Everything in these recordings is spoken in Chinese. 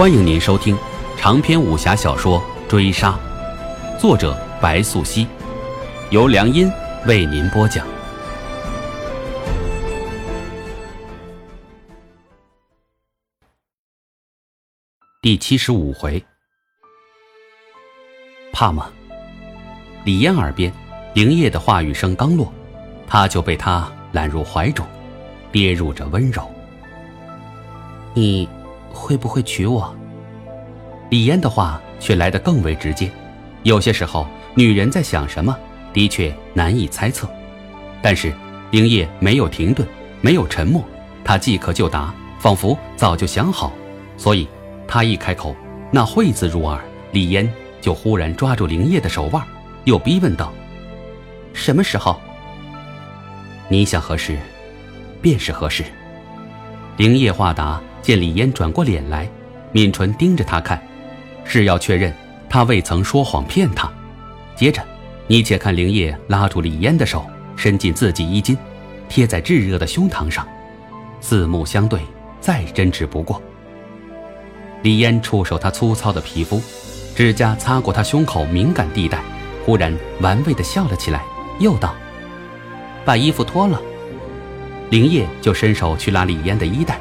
欢迎您收听长篇武侠小说《追杀》，作者白素熙，由良音为您播讲。第七十五回，怕吗？李嫣耳边，灵叶的话语声刚落，他就被他揽入怀中，跌入着温柔。你。会不会娶我？李嫣的话却来得更为直接。有些时候，女人在想什么，的确难以猜测。但是灵叶没有停顿，没有沉默，他即刻就答，仿佛早就想好。所以，他一开口，那“会”字入耳，李嫣就忽然抓住林烨的手腕，又逼问道：“什么时候？你想何时，便是何时。”灵叶话答。见李嫣转过脸来，抿唇盯着他看，是要确认他未曾说谎骗他。接着，你且看灵叶拉住李嫣的手，伸进自己衣襟，贴在炙热的胸膛上，四目相对，再真挚不过。李嫣触手他粗糙的皮肤，指甲擦过他胸口敏感地带，忽然玩味地笑了起来，又道：“把衣服脱了。”灵叶就伸手去拉李嫣的衣带。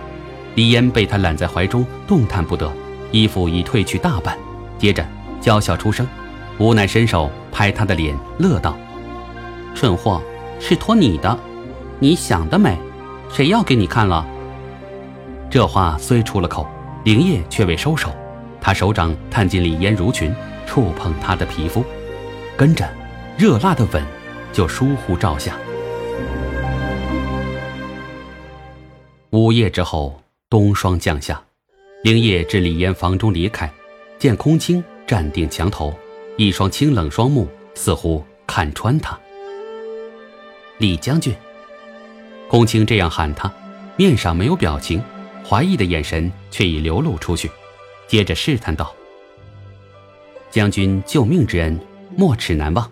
李嫣被他揽在怀中，动弹不得，衣服已褪去大半。接着娇笑出声，无奈伸手拍他的脸，乐道：“蠢货，是托你的，你想得美，谁要给你看了？”这话虽出了口，灵叶却未收手，他手掌探进李嫣如裙，触碰她的皮肤，跟着热辣的吻就疏忽照下。午夜之后。冬霜降下，灵叶至李嫣房中离开，见空青站定墙头，一双清冷双目似乎看穿他。李将军，空青这样喊他，面上没有表情，怀疑的眼神却已流露出去，接着试探道：“将军救命之恩，没齿难忘。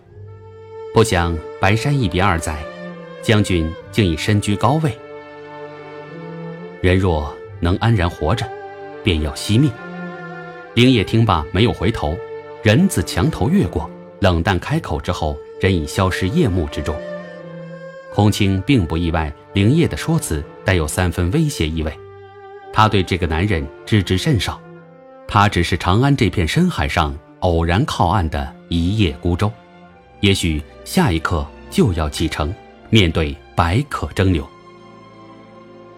不想白山一别二载，将军竟已身居高位。人若……”能安然活着，便要惜命。灵叶听罢，没有回头，人自墙头越过，冷淡开口之后，人已消失夜幕之中。空青并不意外，灵叶的说辞带有三分威胁意味。他对这个男人知之甚少，他只是长安这片深海上偶然靠岸的一叶孤舟，也许下一刻就要启程，面对百舸争流。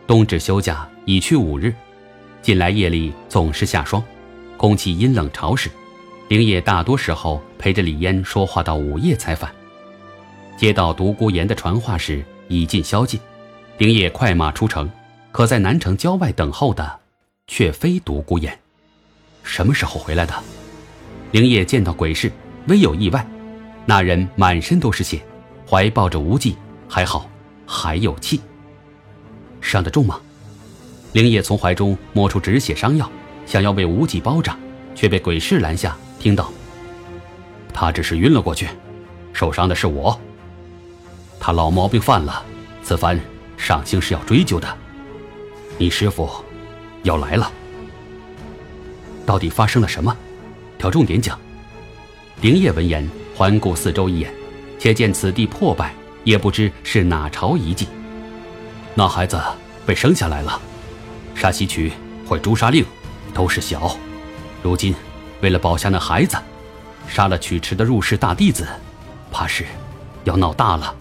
冬至休假。已去五日，近来夜里总是下霜，空气阴冷潮湿。灵叶大多时候陪着李嫣说话到午夜才返。接到独孤岩的传话时，已近宵禁，灵夜快马出城。可在南城郊外等候的，却非独孤岩。什么时候回来的？灵叶见到鬼市，微有意外。那人满身都是血，怀抱着无忌，还好还有气。伤得重吗？灵叶从怀中摸出止血伤药，想要为无忌包扎，却被鬼市拦下。听到，他只是晕了过去，受伤的是我。他老毛病犯了，此番上星是要追究的。你师傅要来了，到底发生了什么？挑重点讲。灵叶闻言，环顾四周一眼，且见此地破败，也不知是哪朝遗迹。那孩子被生下来了。杀西曲会诛杀令，都是小。如今为了保下那孩子，杀了曲池的入室大弟子，怕是要闹大了。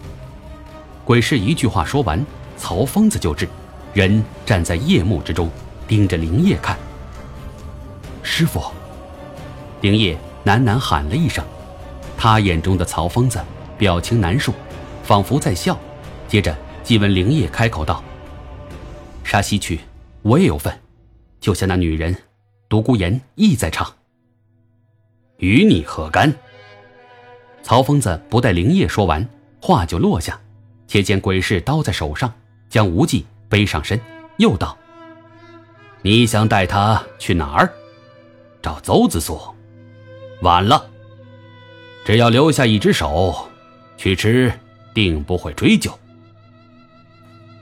鬼市一句话说完，曹疯子就至，人站在夜幕之中，盯着灵叶看。师傅，灵叶喃喃喊了一声，他眼中的曹疯子表情难述，仿佛在笑。接着即闻灵叶开口道：“杀西曲。”我也有份，就像那女人，独孤岩亦在场。与你何干？曹疯子不待灵叶说完，话就落下。且见鬼市刀在手上，将无忌背上身，又道：“你想带他去哪儿？找邹子所？晚了。只要留下一只手，去吃定不会追究。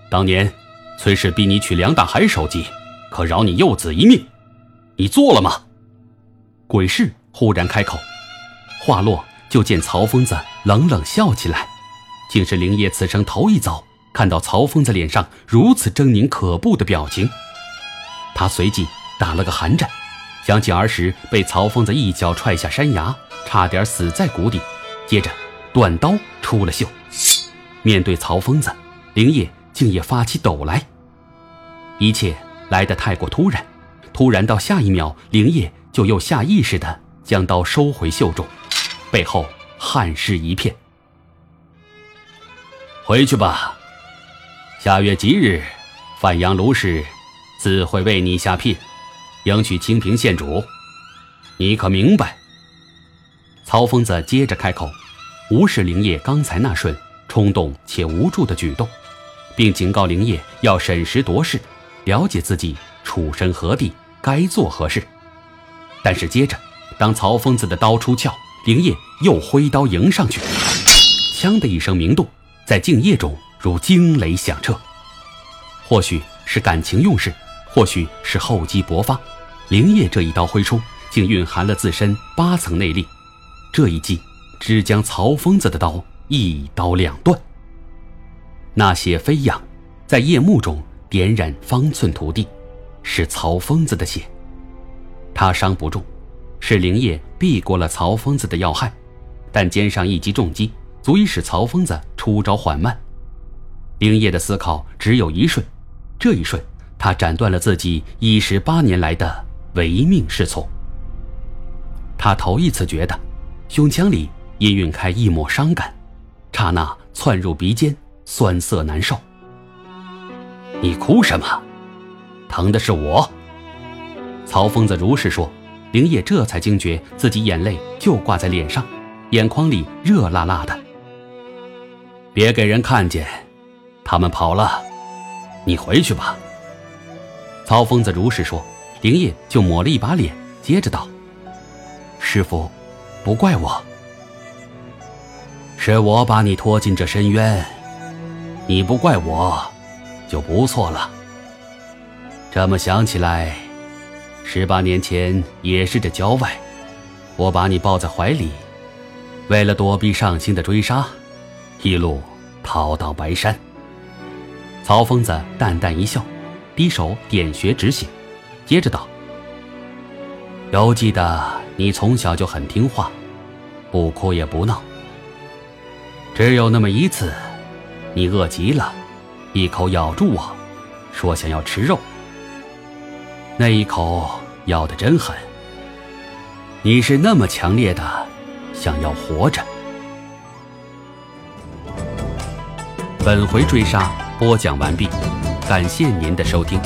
当年。崔氏逼你娶梁大海首级，可饶你幼子一命。你做了吗？”鬼市忽然开口，话落就见曹疯子冷冷笑起来，竟是灵叶此生头一遭看到曹疯子脸上如此狰狞可怖的表情。他随即打了个寒战，想起儿时被曹疯子一脚踹下山崖，差点死在谷底，接着短刀出了袖。面对曹疯子，灵叶竟也发起抖来。一切来得太过突然，突然到下一秒，灵叶就又下意识地将刀收回袖中，背后汗湿一片。回去吧，下月吉日，范阳卢氏自会为你下聘，迎娶清平县主，你可明白？曹疯子接着开口，无视灵叶刚才那瞬。冲动且无助的举动，并警告灵业要审时度势，了解自己处身何地，该做何事。但是接着，当曹疯子的刀出鞘，灵业又挥刀迎上去，枪的一声鸣动，在静夜中如惊雷响彻。或许是感情用事，或许是厚积薄发，灵业这一刀挥出，竟蕴含了自身八层内力。这一击，只将曹疯子的刀。一刀两断。那血飞扬，在夜幕中点染方寸土地，是曹疯子的血。他伤不重，是灵叶避过了曹疯子的要害，但肩上一击重击，足以使曹疯子出招缓慢。灵叶的思考只有一瞬，这一瞬，他斩断了自己一十八年来的唯命是从。他头一次觉得，胸腔里氤氲开一抹伤感。刹那窜入鼻尖，酸涩难受。你哭什么？疼的是我。曹疯子如是说，灵叶这才惊觉自己眼泪就挂在脸上，眼眶里热辣辣的。别给人看见，他们跑了，你回去吧。曹疯子如是说，灵叶就抹了一把脸，接着道：“师傅，不怪我。”是我把你拖进这深渊，你不怪我，就不错了。这么想起来，十八年前也是这郊外，我把你抱在怀里，为了躲避上星的追杀，一路逃到白山。曹疯子淡淡一笑，低手点穴止血，接着道：“犹记得你从小就很听话，不哭也不闹。”只有那么一次，你饿极了，一口咬住我，说想要吃肉。那一口咬得真狠。你是那么强烈的想要活着。本回追杀播讲完毕，感谢您的收听。